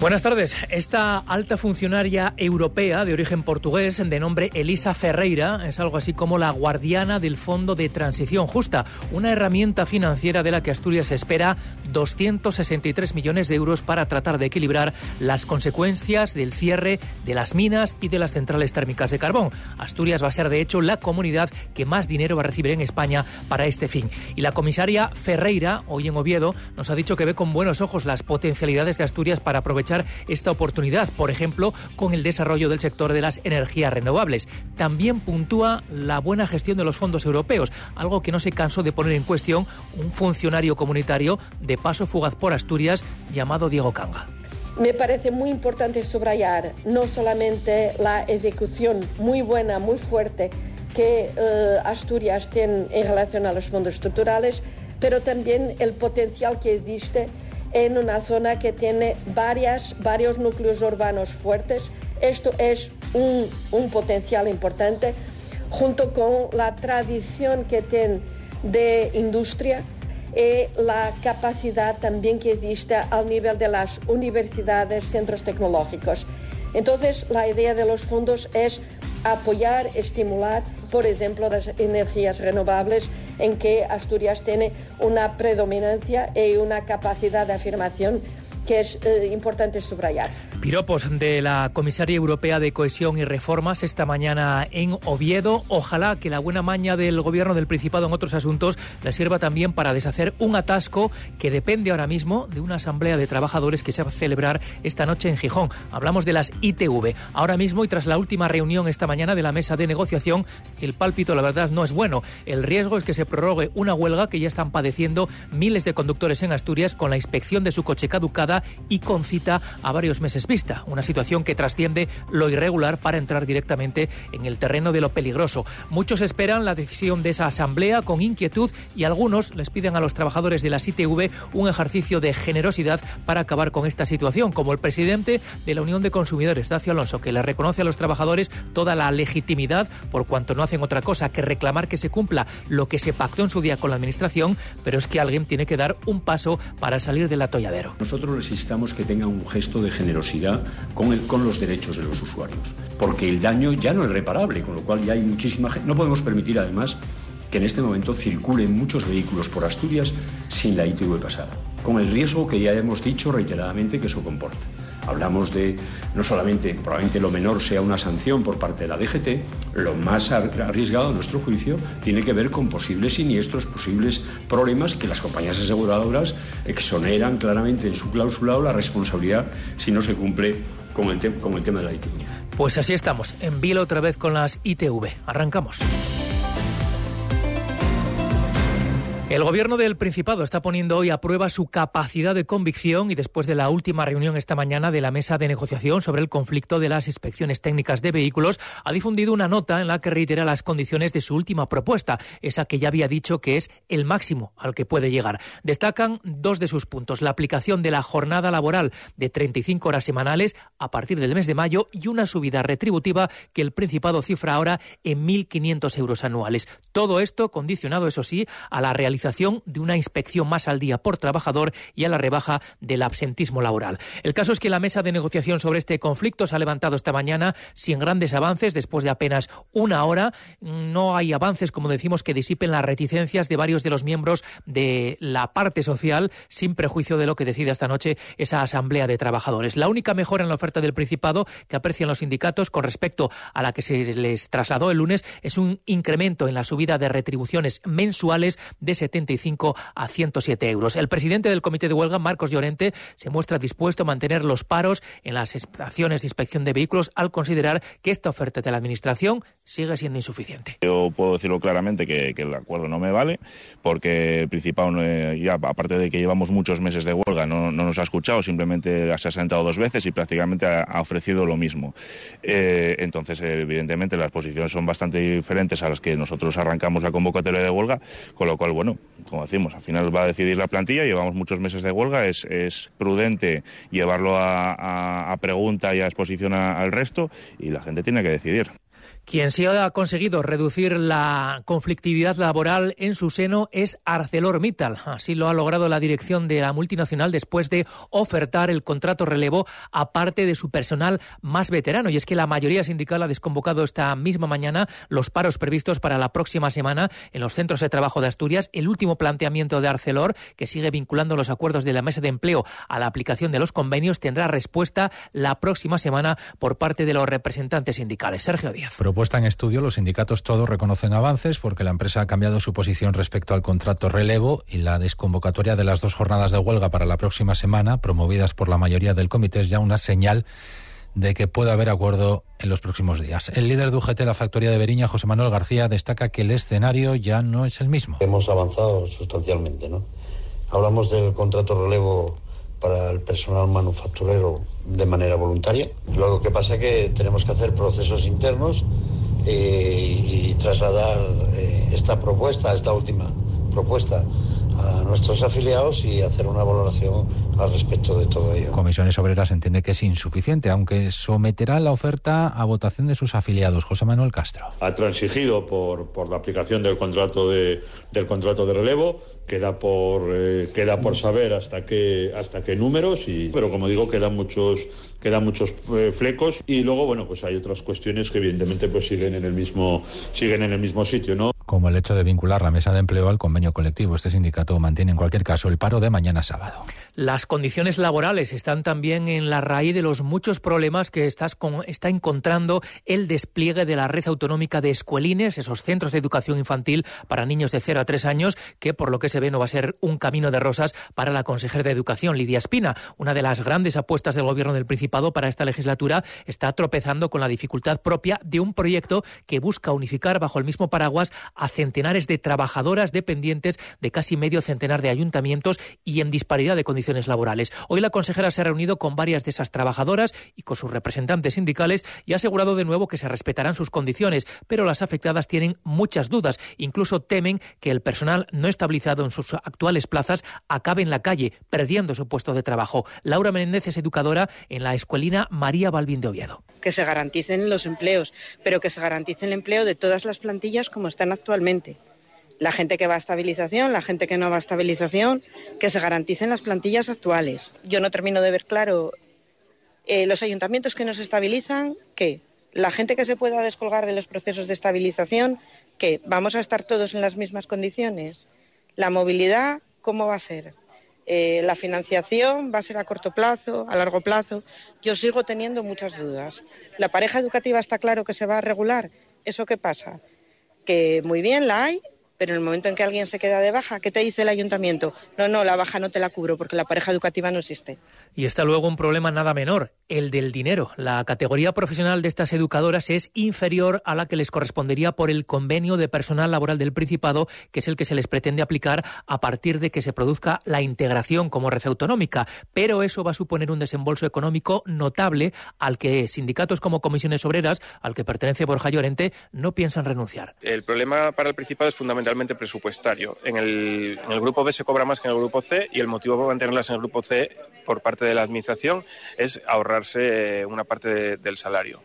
Buenas tardes. Esta alta funcionaria europea de origen portugués, de nombre Elisa Ferreira, es algo así como la guardiana del Fondo de Transición Justa, una herramienta financiera de la que Asturias espera 263 millones de euros para tratar de equilibrar las consecuencias del cierre de las minas y de las centrales térmicas de carbón. Asturias va a ser, de hecho, la comunidad que más dinero va a recibir en España para este fin. Y la comisaria Ferreira, hoy en Oviedo, nos ha dicho que ve con buenos ojos las potencialidades de Asturias para aprovechar esta oportunidad, por ejemplo, con el desarrollo del sector de las energías renovables. También puntúa la buena gestión de los fondos europeos, algo que no se cansó de poner en cuestión un funcionario comunitario de paso fugaz por Asturias llamado Diego Canga. Me parece muy importante subrayar no solamente la ejecución muy buena, muy fuerte que eh, Asturias tiene en relación a los fondos estructurales, pero también el potencial que existe en una zona que tiene varias, varios núcleos urbanos fuertes. Esto es un, un potencial importante, junto con la tradición que tiene de industria y la capacidad también que existe al nivel de las universidades, centros tecnológicos. Entonces, la idea de los fondos es apoyar, estimular, por ejemplo, las energías renovables en que Asturias tiene una predominancia y una capacidad de afirmación que es eh, importante subrayar. Piropos de la Comisaria Europea de Cohesión y Reformas esta mañana en Oviedo. Ojalá que la buena maña del Gobierno del Principado en otros asuntos le sirva también para deshacer un atasco que depende ahora mismo de una asamblea de trabajadores que se va a celebrar esta noche en Gijón. Hablamos de las ITV. Ahora mismo y tras la última reunión esta mañana de la mesa de negociación, el pálpito la verdad no es bueno. El riesgo es que se prorrogue una huelga que ya están padeciendo miles de conductores en Asturias con la inspección de su coche caducada y con cita a varios meses vista. Una situación que trasciende lo irregular para entrar directamente en el terreno de lo peligroso. Muchos esperan la decisión de esa asamblea con inquietud y algunos les piden a los trabajadores de la ITV un ejercicio de generosidad para acabar con esta situación, como el presidente de la Unión de Consumidores, Dacio Alonso, que le reconoce a los trabajadores toda la legitimidad por cuanto no hacen otra cosa que reclamar que se cumpla lo que se pactó en su día con la Administración, pero es que alguien tiene que dar un paso para salir del atolladero. Nosotros necesitamos que tengan un gesto de generosidad con, el, con los derechos de los usuarios, porque el daño ya no es reparable, con lo cual ya hay muchísima gente. No podemos permitir además que en este momento circulen muchos vehículos por Asturias sin la ITV pasada, con el riesgo que ya hemos dicho reiteradamente que eso comporta. Hablamos de no solamente, probablemente lo menor sea una sanción por parte de la DGT, lo más arriesgado a nuestro juicio tiene que ver con posibles siniestros, posibles problemas que las compañías aseguradoras exoneran claramente en su clausulado la responsabilidad si no se cumple con el, con el tema de la ITV. Pues así estamos, en vilo otra vez con las ITV. Arrancamos. El gobierno del Principado está poniendo hoy a prueba su capacidad de convicción y después de la última reunión esta mañana de la mesa de negociación sobre el conflicto de las inspecciones técnicas de vehículos, ha difundido una nota en la que reitera las condiciones de su última propuesta, esa que ya había dicho que es el máximo al que puede llegar. Destacan dos de sus puntos, la aplicación de la jornada laboral de 35 horas semanales a partir del mes de mayo y una subida retributiva que el Principado cifra ahora en 1.500 euros anuales. Todo esto condicionado, eso sí, a la realización de una inspección más al día por trabajador y a la rebaja del absentismo laboral. El caso es que la mesa de negociación sobre este conflicto se ha levantado esta mañana sin grandes avances después de apenas una hora. No hay avances, como decimos, que disipen las reticencias de varios de los miembros de la parte social sin prejuicio de lo que decide esta noche esa asamblea de trabajadores. La única mejora en la oferta del Principado que aprecian los sindicatos con respecto a la que se les trasladó el lunes es un incremento en la subida de retribuciones mensuales de 75 a 107 euros. El presidente del Comité de Huelga, Marcos Llorente, se muestra dispuesto a mantener los paros en las estaciones de inspección de vehículos al considerar que esta oferta de la Administración sigue siendo insuficiente. Yo puedo decirlo claramente que, el acuerdo no me vale porque el Principado, ya aparte de que llevamos muchos meses de huelga, no, nos ha escuchado, simplemente se ha sentado dos veces y prácticamente ha, ofrecido lo mismo. Eh, entonces, evidentemente, las posiciones son bastante diferentes a las que nosotros arrancamos la convocatoria de huelga, con lo cual, bueno, como decimos, al final va a decidir la plantilla, llevamos muchos meses de huelga, es, prudente llevarlo a, pregunta y a exposición al resto y la gente tiene que decidir. Quien sí ha conseguido reducir la conflictividad laboral en su seno es ArcelorMittal. Así lo ha logrado la dirección de la multinacional después de ofertar el contrato relevo a parte de su personal más veterano. Y es que la mayoría sindical ha desconvocado esta misma mañana los paros previstos para la próxima semana en los centros de trabajo de Asturias. El último planteamiento de Arcelor, que sigue vinculando los acuerdos de la mesa de empleo a la aplicación de los convenios, tendrá respuesta la próxima semana por parte de los representantes sindicales. Sergio Díaz propuesta en estudio, los sindicatos todos reconocen avances porque la empresa ha cambiado su posición respecto al contrato relevo y la desconvocatoria de las dos jornadas de huelga para la próxima semana, promovidas por la mayoría del comité, es ya una señal de que puede haber acuerdo en los próximos días. El líder de UGT, la factoría de Beriña, José Manuel García, destaca que el escenario ya no es el mismo. Hemos avanzado sustancialmente, ¿no? Hablamos del contrato relevo para el personal manufacturero de manera voluntaria. Lo que pasa es que tenemos que hacer procesos internos eh, y trasladar eh, esta propuesta, esta última propuesta a nuestros afiliados y hacer una valoración al respecto de todo ello. Comisiones Obreras entiende que es insuficiente, aunque someterá la oferta a votación de sus afiliados. José Manuel Castro. Ha transigido por, por la aplicación del contrato de, del contrato de relevo, queda por, eh, queda por saber hasta qué, hasta qué números, y, pero como digo, quedan muchos, quedan muchos eh, flecos y luego, bueno, pues hay otras cuestiones que evidentemente pues siguen en el mismo, siguen en el mismo sitio, ¿no? Como el hecho de vincular la mesa de empleo al convenio colectivo. Este sindicato mantiene en cualquier caso el paro de mañana sábado. Las condiciones laborales están también en la raíz de los muchos problemas que estás con, está encontrando el despliegue de la red autonómica de escuelines, esos centros de educación infantil para niños de 0 a 3 años, que por lo que se ve no va a ser un camino de rosas para la consejera de Educación, Lidia Espina. Una de las grandes apuestas del Gobierno del Principado para esta legislatura está tropezando con la dificultad propia de un proyecto que busca unificar bajo el mismo paraguas a centenares de trabajadoras dependientes de casi medio centenar de ayuntamientos y en disparidad de condiciones laborales. Hoy la consejera se ha reunido con varias de esas trabajadoras y con sus representantes sindicales y ha asegurado de nuevo que se respetarán sus condiciones, pero las afectadas tienen muchas dudas. Incluso temen que el personal no estabilizado en sus actuales plazas acabe en la calle, perdiendo su puesto de trabajo. Laura Menéndez es educadora en la escuelina María Balbín de Oviedo. Que se garanticen los empleos, pero que se garantice el empleo de todas las plantillas como están actualmente la gente que va a estabilización, la gente que no va a estabilización, que se garanticen las plantillas actuales. Yo no termino de ver claro eh, los ayuntamientos que nos estabilizan, que la gente que se pueda descolgar de los procesos de estabilización, que vamos a estar todos en las mismas condiciones. La movilidad, ¿cómo va a ser? Eh, la financiación va a ser a corto plazo, a largo plazo. Yo sigo teniendo muchas dudas. La pareja educativa está claro que se va a regular. ¿Eso qué pasa? Que muy bien la hay, pero en el momento en que alguien se queda de baja, ¿qué te dice el ayuntamiento? No, no, la baja no te la cubro porque la pareja educativa no existe. Y está luego un problema nada menor, el del dinero. La categoría profesional de estas educadoras es inferior a la que les correspondería por el convenio de personal laboral del Principado, que es el que se les pretende aplicar a partir de que se produzca la integración como red autonómica. Pero eso va a suponer un desembolso económico notable al que sindicatos como comisiones obreras, al que pertenece Borja Llorente, no piensan renunciar. El problema para el Principado es fundamental presupuestario. En el, en el grupo B se cobra más que en el grupo C y el motivo para mantenerlas en el grupo C por parte de la Administración es ahorrarse eh, una parte del salario.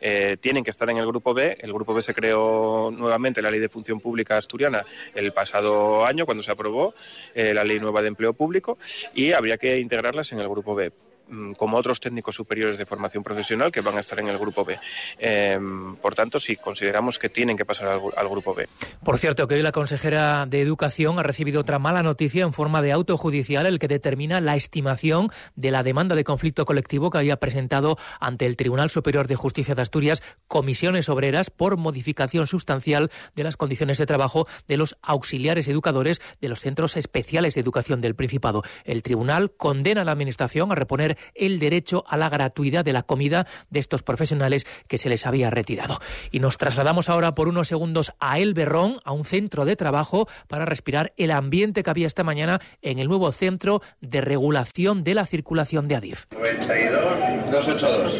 Eh, tienen que estar en el Grupo B. El Grupo B se creó nuevamente la Ley de Función Pública Asturiana el pasado año, cuando se aprobó eh, la Ley Nueva de Empleo Público, y habría que integrarlas en el Grupo B. Mm, como otros técnicos superiores de formación profesional que van a estar en el grupo B. Em, por tanto, sí, consideramos que tienen que pasar al, grupo B. Por cierto, que hoy la consejera de Educación ha recibido otra mala noticia en forma de auto judicial, el que determina la estimación de la demanda de conflicto colectivo que había presentado ante el Tribunal Superior de Justicia de Asturias comisiones obreras por modificación sustancial de las condiciones de trabajo de los auxiliares educadores de los centros especiales de educación del Principado. El tribunal condena a la Administración a reponer el derecho a la gratuidad de la comida de estos profesionales que se les había retirado. Y nos trasladamos ahora por unos segundos a El Berrón, a un centro de trabajo, para respirar el ambiente que había esta mañana en el nuevo centro de regulación de la circulación de Adif. 92 282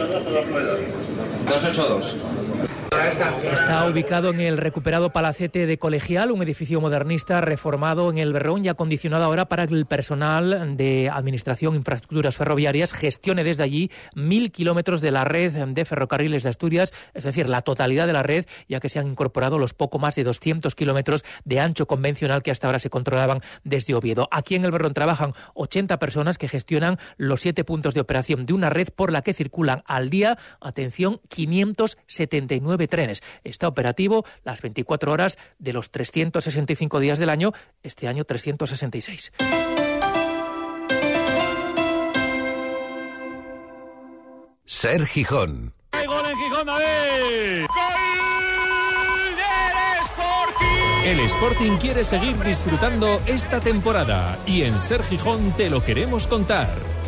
282 Está ubicado en el recuperado Palacete de Colegial, un edificio modernista reformado en el Berrón y acondicionado ahora para que el personal de Administración e Infraestructuras Ferroviarias gestione desde allí mil kilómetros de la red de ferrocarriles de Asturias, es decir, la totalidad de la red, ya que se han incorporado los poco más de 200 kilómetros de ancho convencional que hasta ahora se controlaban desde Oviedo. Aquí en el Berrón trabajan 80 personas que gestionan los siete puntos de operación de una red por la que circulan al día, atención, 579 trenes. Está operativo las 24 horas de los 365 días del año, este año 366. Ser Gijón. ¡Hay gol en Gijón, David! ¡Gol del Sporting! El Sporting quiere seguir disfrutando esta temporada y en Ser Gijón te lo queremos contar.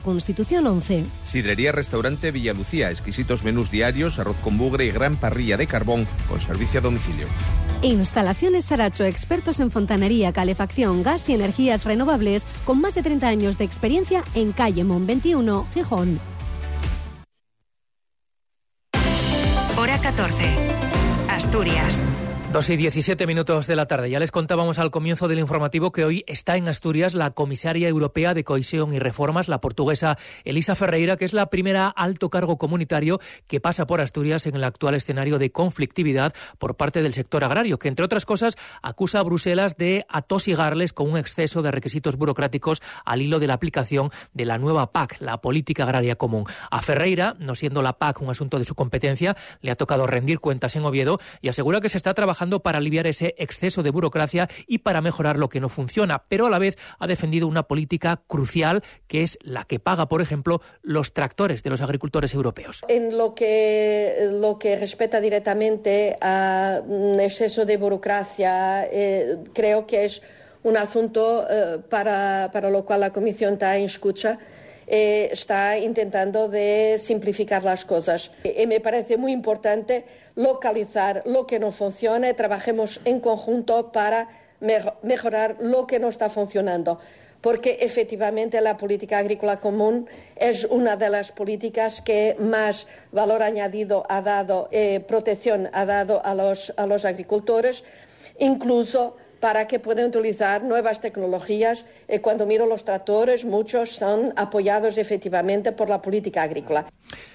Constitución 11. Sidrería Restaurante Villalucía, exquisitos menús diarios, arroz con bugre y gran parrilla de carbón con servicio a domicilio. Instalaciones Saracho, expertos en fontanería, calefacción, gas y energías renovables, con más de 30 años de experiencia en calle Mon 21, Gijón. Hora 14. Asturias. Dos y 17 minutos de la tarde. Ya les contábamos al comienzo del informativo que hoy está en Asturias la comisaria europea de cohesión y reformas, la portuguesa Elisa Ferreira, que es la primera alto cargo comunitario que pasa por Asturias en el actual escenario de conflictividad por parte del sector agrario, que entre otras cosas acusa a Bruselas de atosigarles con un exceso de requisitos burocráticos al hilo de la aplicación de la nueva PAC, la Política Agraria Común. A Ferreira, no siendo la PAC un asunto de su competencia, le ha tocado rendir cuentas en Oviedo y asegura que se está trabajando para aliviar ese exceso de burocracia y para mejorar lo que no funciona, pero a la vez ha defendido una política crucial que es la que paga, por ejemplo, los tractores de los agricultores europeos. En lo que, lo que respecta directamente a un exceso de burocracia, eh, creo que es un asunto eh, para, para lo cual la Comisión está en escucha eh, está intentando de simplificar las cosas. Y me parece muy importante localizar lo que no funciona y trabajemos en conjunto para mejorar lo que no está funcionando porque efectivamente la política agrícola común es una de las políticas que más valor añadido ha dado, eh, protección ha dado a los agricultores, incluso para que puedan utilizar nuevas tecnologías. Eh, cuando miro los tractores, muchos son apoyados efectivamente por la política agrícola.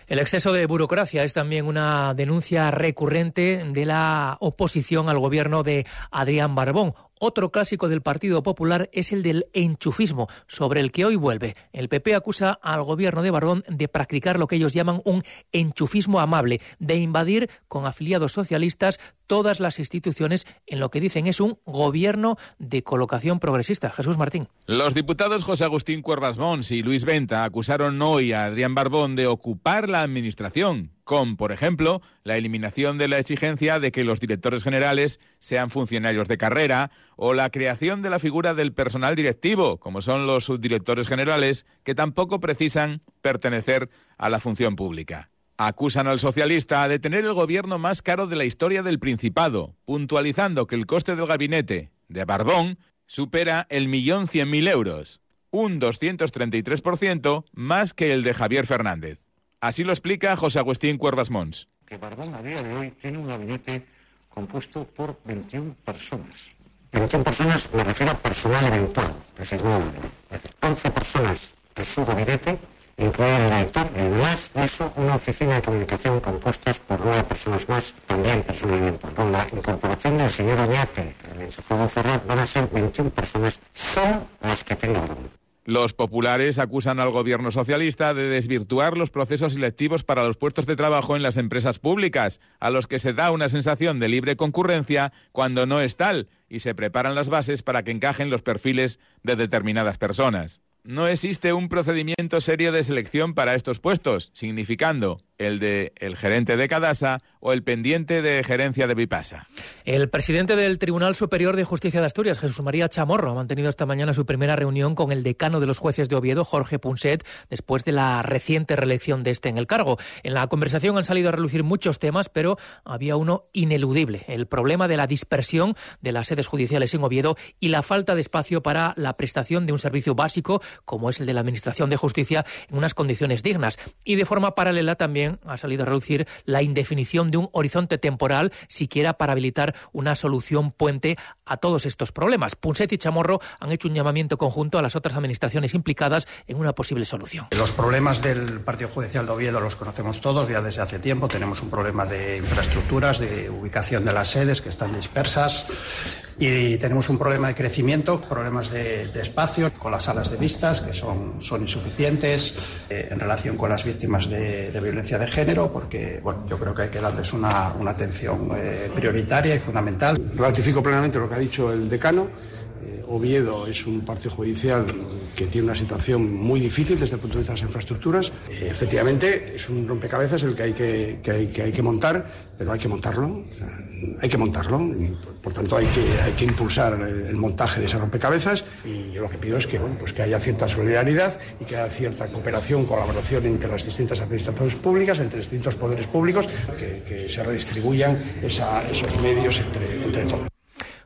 El exceso de burocracia es también una denuncia recurrente de la oposición al gobierno de Adrián Barbón. Otro clásico del Partido Popular es el del enchufismo, sobre el que hoy vuelve. El PP acusa al gobierno de Barbón de practicar lo que ellos llaman un enchufismo amable, de invadir con afiliados socialistas todas las instituciones en lo que dicen es un gobierno de colocación progresista. Jesús Martín. Los diputados José Agustín Cuervas Mons y Luis Venta acusaron hoy a Adrián Barbón de ocupar la administración con, por ejemplo, la eliminación de la exigencia de que los directores generales sean funcionarios de carrera o la creación de la figura del personal directivo, como son los subdirectores generales, que tampoco precisan pertenecer a la función pública. Acusan al socialista de tener el gobierno más caro de la historia del Principado, puntualizando que el coste del gabinete de Barbón supera el millón cien mil euros, un 233% más que el de Javier Fernández. Así lo explica José Agustín Cuervas Mons. Que Barbón a día de hoy tiene un gabinete compuesto por 21 personas. 21 personas me refiero a personal eventual, es decir, no, 11 personas de su gabinete, incluido el director, y además de eso una oficina de comunicación compuesta por nueve personas más, también personal eventual. Con la incorporación del señor Oñate, el enchufado Ferraz, van a ser 21 personas, son las que tengo. Los populares acusan al gobierno socialista de desvirtuar los procesos selectivos para los puestos de trabajo en las empresas públicas, a los que se da una sensación de libre concurrencia cuando no es tal, y se preparan las bases para que encajen los perfiles de determinadas personas. No existe un procedimiento serio de selección para estos puestos, significando el de el gerente de Cadasa o el pendiente de gerencia de Vipasa. El presidente del Tribunal Superior de Justicia de Asturias, Jesús María Chamorro, ha mantenido esta mañana su primera reunión con el decano de los jueces de Oviedo, Jorge Punset, después de la reciente reelección de este en el cargo. En la conversación han salido a relucir muchos temas, pero había uno ineludible, el problema de la dispersión de las sedes judiciales en Oviedo y la falta de espacio para la prestación de un servicio básico como es el de la Administración de Justicia en unas condiciones dignas. Y de forma paralela también ha salido a relucir la indefinición de un horizonte temporal siquiera para habilitar una solución puente a todos estos problemas. Punset y Chamorro han hecho un llamamiento conjunto a las otras administraciones implicadas en una posible solución. Los problemas del Partido Judicial de Oviedo los conocemos todos ya desde hace tiempo. Tenemos un problema de infraestructuras, de ubicación de las sedes que están dispersas y tenemos un problema de crecimiento, problemas de, de espacio con las salas de vistas que son, son insuficientes eh, en relación con las víctimas de, de, violencia de género, porque bueno, yo creo que hay que darles una, una atención eh, prioritaria y fundamental. Ratifico plenamente lo que ha dicho el decano. Eh, Oviedo es un partido judicial que tiene una situación muy difícil desde el punto de vista de las infraestructuras. Eh, efectivamente, es un rompecabezas el que hay que, que, hay, que hay que montar, pero hay que montarlo. O sea, hay que montarlo y por tanto hay que, hay que impulsar el, montaje de ese rompecabezas y yo lo que pido es que, bueno, pues que haya cierta solidaridad y que haya cierta cooperación, colaboración entre las distintas administraciones públicas, entre distintos poderes públicos, que, que se redistribuyan esa, esos medios entre, entre todos.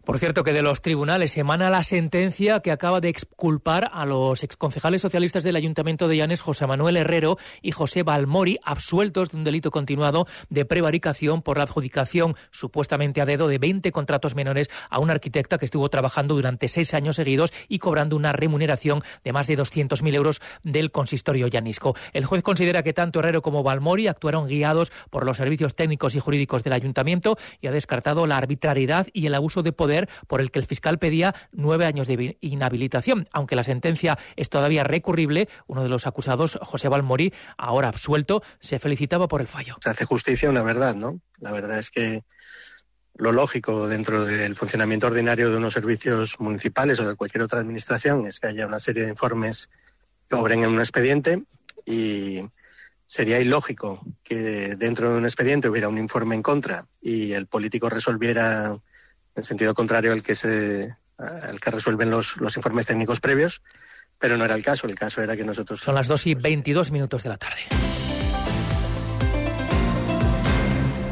Por cierto, que de los tribunales emana la sentencia que acaba de exculpar a los exconcejales socialistas del Ayuntamiento de Llanes, José Manuel Herrero y José Balmori, absueltos de un delito continuado de prevaricación por la adjudicación supuestamente a dedo de 20 contratos menores a una arquitecta que estuvo trabajando durante seis años seguidos y cobrando una remuneración de más de 200.000 euros del consistorio llanisco. El juez considera que tanto Herrero como Balmori actuaron guiados por los servicios técnicos y jurídicos del Ayuntamiento y ha descartado la arbitrariedad y el abuso de poder por el que el fiscal pedía nueve años de inhabilitación. Aunque la sentencia es todavía recurrible, uno de los acusados, José Balmori, ahora absuelto, se felicitaba por el fallo. Se hace justicia una verdad, ¿no? La verdad es que lo lógico dentro del funcionamiento ordinario de unos servicios municipales o de cualquier otra administración es que haya una serie de informes que obren en un expediente y sería ilógico que dentro de un expediente hubiera un informe en contra y el político resolviera en sentido contrario al que se al que resuelven los, los informes técnicos previos, pero no era el caso. El caso era que nosotros. Son las 2 y 22 minutos de la tarde.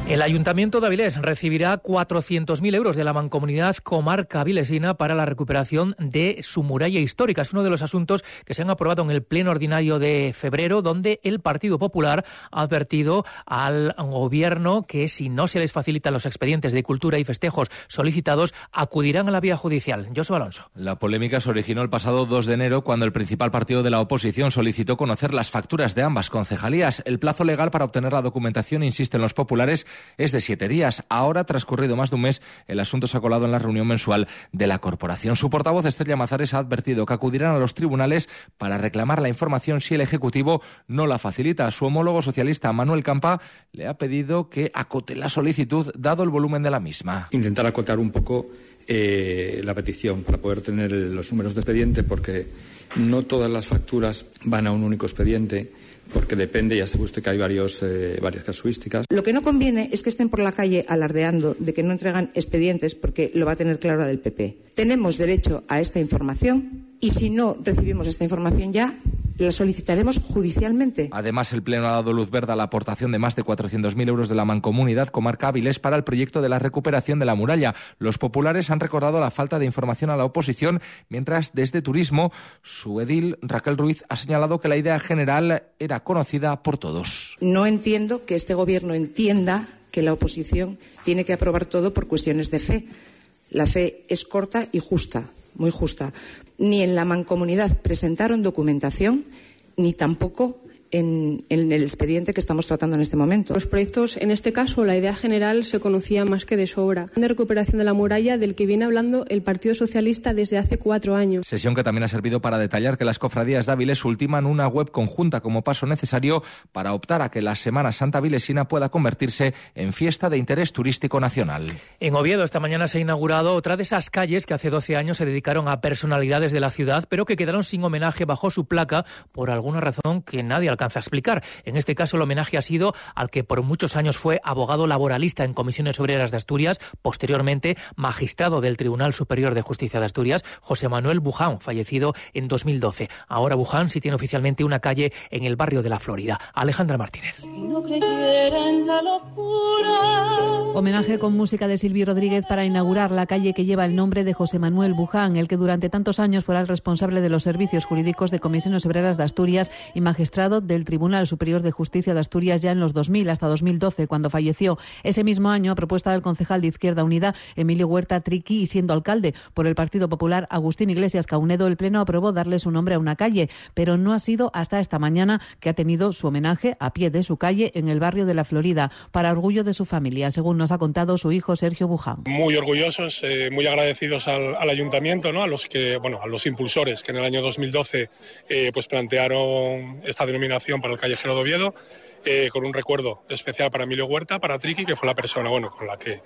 El Ayuntamiento de Avilés recibirá 400.000 euros de la Mancomunidad Comarca Avilesina para la recuperación de su muralla histórica. Es uno de los asuntos que se han aprobado en el Pleno Ordinario de febrero, donde el Partido Popular ha advertido al Gobierno que si no se les facilitan los expedientes de cultura y festejos solicitados, acudirán a la vía judicial. Josué Alonso. La polémica se originó el pasado 2 de enero cuando el principal partido de la oposición solicitó conocer las facturas de ambas concejalías. El plazo legal para obtener la documentación, insisten los populares, es de siete días. Ahora, transcurrido más de un mes, el asunto se ha colado en la reunión mensual de la corporación. Su portavoz, Estrella Mazares, ha advertido que acudirán a los tribunales para reclamar la información si el Ejecutivo no la facilita. Su homólogo socialista, Manuel Campa, le ha pedido que acote la solicitud, dado el volumen de la misma. Intentar acotar un poco eh, la petición para poder tener los números de expediente, porque no todas las facturas van a un único expediente porque depende, ya sabe usted que hay varios, eh, varias casuísticas. Lo que no conviene es que estén por la calle alardeando de que no entregan expedientes porque lo va a tener claro la del PP. Tenemos derecho a esta información y si no recibimos esta información ya, la solicitaremos judicialmente. Además, el Pleno ha dado luz verde a la aportación de más de 400.000 euros de la Mancomunidad Comarca Áviles para el proyecto de la recuperación de la muralla. Los populares han recordado la falta de información a la oposición, mientras desde Turismo, su edil, Raquel Ruiz, ha señalado que la idea general era conocida por todos. No entiendo que este Gobierno entienda que la oposición tiene que aprobar todo por cuestiones de fe. La fe es corta y justa, muy justa. Ni en la mancomunidad presentaron documentación, ni tampoco en, en, el expediente que estamos tratando en este momento. Los proyectos, en este caso, la idea general se conocía más que de sobra. De recuperación de la muralla del que viene hablando el Partido Socialista desde hace cuatro años. Sesión que también ha servido para detallar que las cofradías de Áviles ultiman una web conjunta como paso necesario para optar a que la Semana Santa Vilesina pueda convertirse en fiesta de interés turístico nacional. En Oviedo esta mañana se ha inaugurado otra de esas calles que hace 12 años se dedicaron a personalidades de la ciudad, pero que quedaron sin homenaje bajo su placa por alguna razón que nadie alcanzó alcanza a explicar. En este caso, el homenaje ha sido al que por muchos años fue abogado laboralista en comisiones obreras de Asturias, posteriormente magistrado del Tribunal Superior de Justicia de Asturias, José Manuel Buján, fallecido en 2012. Ahora Buján sí tiene oficialmente una calle en el barrio de la Florida. Alejandra Martínez. Homenaje con música de Silvio Rodríguez para inaugurar la calle que lleva el nombre de José Manuel Buján, el que durante tantos años fuera el responsable de los servicios jurídicos de Comisiones Obreras de Asturias y magistrado del Tribunal Superior de Justicia de Asturias ya en los 2000 hasta 2012, cuando falleció. Ese mismo año, a propuesta del concejal de Izquierda Unida, Emilio Huerta Triqui, y siendo alcalde por el Partido Popular, Agustín Iglesias Caunedo, el Pleno aprobó darle su nombre a una calle, pero no ha sido hasta esta mañana que ha tenido su homenaje a pie de su calle en el barrio de la Florida, para orgullo de su familia, según nos ha contado su hijo Sergio Buján. Muy orgullosos, eh, muy agradecidos al, ayuntamiento, ¿no? a los que, bueno, a los impulsores que en el año 2012 eh, pues plantearon esta denominación para el callejero de Oviedo. Eh, con un recuerdo especial para Emilio Huerta, para Triqui, que fue la persona bueno, con la que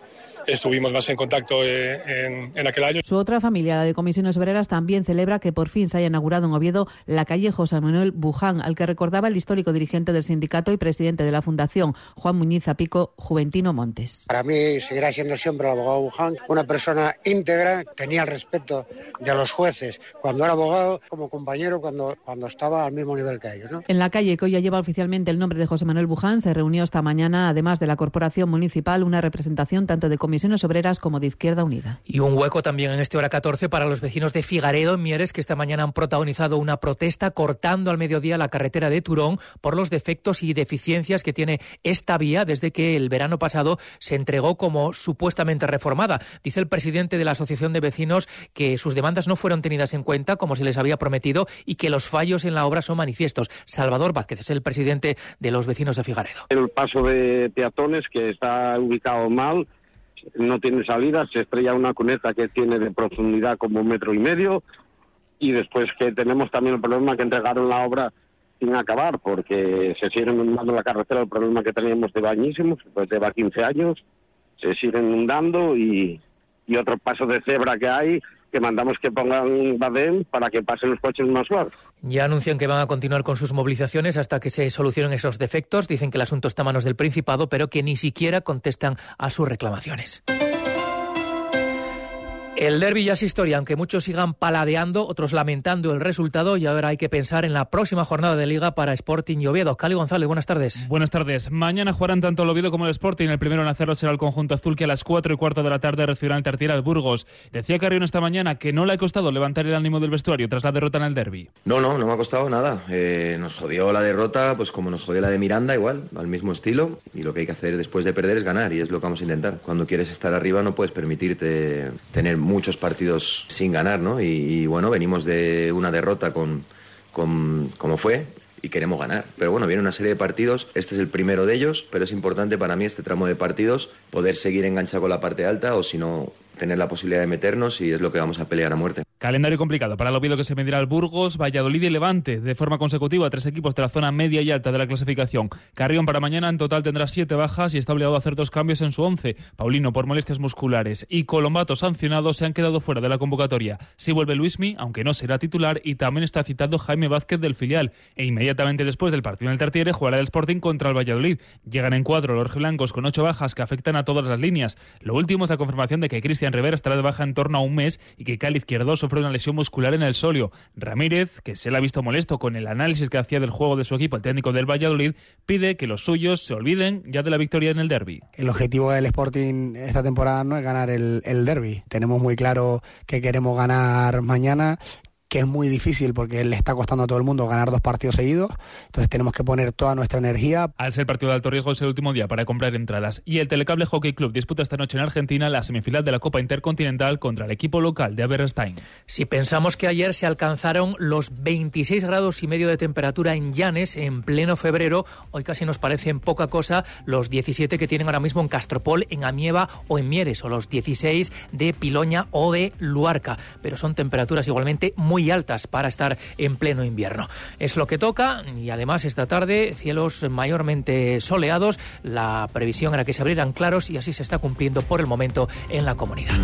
estuvimos más en contacto eh, en, aquel año. Su otra familia, la de Comisiones Obreras, también celebra que por fin se haya inaugurado en Oviedo la calle José Manuel Buján, al que recordaba el histórico dirigente del sindicato y presidente de la Fundación, Juan Muñiz Apico Juventino Montes. Para mí seguirá siendo siempre el abogado Buján, una persona íntegra, tenía el respeto de los jueces cuando era abogado, como compañero cuando, cuando estaba al mismo nivel que ellos. En la calle que hoy ya lleva oficialmente el nombre de José Manuel Buján se reunió esta mañana, además de la Corporación Municipal, una representación tanto de Comisiones comisiones obreras como de Izquierda Unida. Y un hueco también en este hora 14 para los vecinos de Figaredo, en Mieres, que esta mañana han protagonizado una protesta cortando al mediodía la carretera de Turón por los defectos y deficiencias que tiene esta vía desde que el verano pasado se entregó como supuestamente reformada. Dice el presidente de la Asociación de Vecinos que sus demandas no fueron tenidas en cuenta como se les había prometido y que los fallos en la obra son manifiestos. Salvador Vázquez es el presidente de los vecinos de Figaredo. El paso de peatones que está ubicado mal no tiene salida, se estrella una cuneta que tiene de profundidad como un metro y medio y después que tenemos también el problema que entregaron la obra sin acabar porque se sigue inundando la carretera, el problema que teníamos de bañísimos, pues lleva 15 años, se sigue inundando y, y otro paso de cebra que hay que mandamos que pongan badén para que pasen los coches más suaves. Ya anuncian que van a continuar con sus movilizaciones hasta que se solucionen esos defectos. Dicen que el asunto está a manos del Principado, pero que ni siquiera contestan a sus reclamaciones. El derby ya es historia, aunque muchos sigan paladeando, otros lamentando el resultado y ahora hay que pensar en la próxima jornada de liga para Sporting y Oviedo. Cali González, buenas tardes. Buenas tardes. Mañana jugarán tanto el Oviedo como el Sporting. El primero en hacerlo será el conjunto azul que a las 4 y cuarto de la tarde recibirá el Tartiera al Burgos. Decía Carrión esta mañana que no le ha costado levantar el ánimo del vestuario tras la derrota en el derby. No, no, no me ha costado nada. Eh, nos jodió la derrota, pues como nos jodió la de Miranda, igual, al mismo estilo. Y lo que hay que hacer después de perder es ganar y es lo que vamos a intentar. Cuando quieres estar arriba no puedes permitirte tener muchos partidos sin ganar, ¿no? Y, bueno, venimos de una derrota con, con como fue y queremos ganar. Pero bueno, viene una serie de partidos, este es el primero de ellos, pero es importante para mí este tramo de partidos poder seguir enganchado con la parte alta o si no tener la posibilidad de meternos y es lo que vamos a pelear a muerte. Calendario complicado para el Oviedo que se medirá al Burgos, Valladolid y Levante de forma consecutiva, tres equipos de la zona media y alta de la clasificación. Carrión para mañana en total tendrá siete bajas y está obligado a hacer dos cambios en su once. Paulino por molestias musculares y Colombato sancionado se han quedado fuera de la convocatoria. Si vuelve Luismi, aunque no será titular, y también está citado Jaime Vázquez del filial. E inmediatamente después del partido en el Tartiere jugará el Sporting contra el Valladolid. Llegan en cuadro los blancos con ocho bajas que afectan a todas las líneas. Lo último es la confirmación de que Cristian Rivera estará de baja en torno a un mes y que Cali Izquierdo sufre una lesión muscular en el solio. Ramírez, que se le ha visto molesto con el análisis que hacía del juego de su equipo el técnico del Valladolid, pide que los suyos se olviden ya de la victoria en el derby. El objetivo del Sporting esta temporada no es ganar el, el derby. Tenemos muy claro que queremos ganar mañana que es muy difícil porque le está costando a todo el mundo ganar dos partidos seguidos. Entonces tenemos que poner toda nuestra energía. Al ser partido de alto riesgo es el último día para comprar entradas. Y el Telecable Hockey Club disputa esta noche en Argentina la semifinal de la Copa Intercontinental contra el equipo local de Aberstein. Si pensamos que ayer se alcanzaron los 26 grados y medio de temperatura en Llanes en pleno febrero, hoy casi nos parecen poca cosa los 17 que tienen ahora mismo en Castropol, en Amieva o en Mieres, o los 16 de Piloña o de Luarca. Pero son temperaturas igualmente muy altas para estar en pleno invierno. Es lo que toca y además esta tarde cielos mayormente soleados. La previsión era que se abrieran claros y así se está cumpliendo por el momento en la comunidad.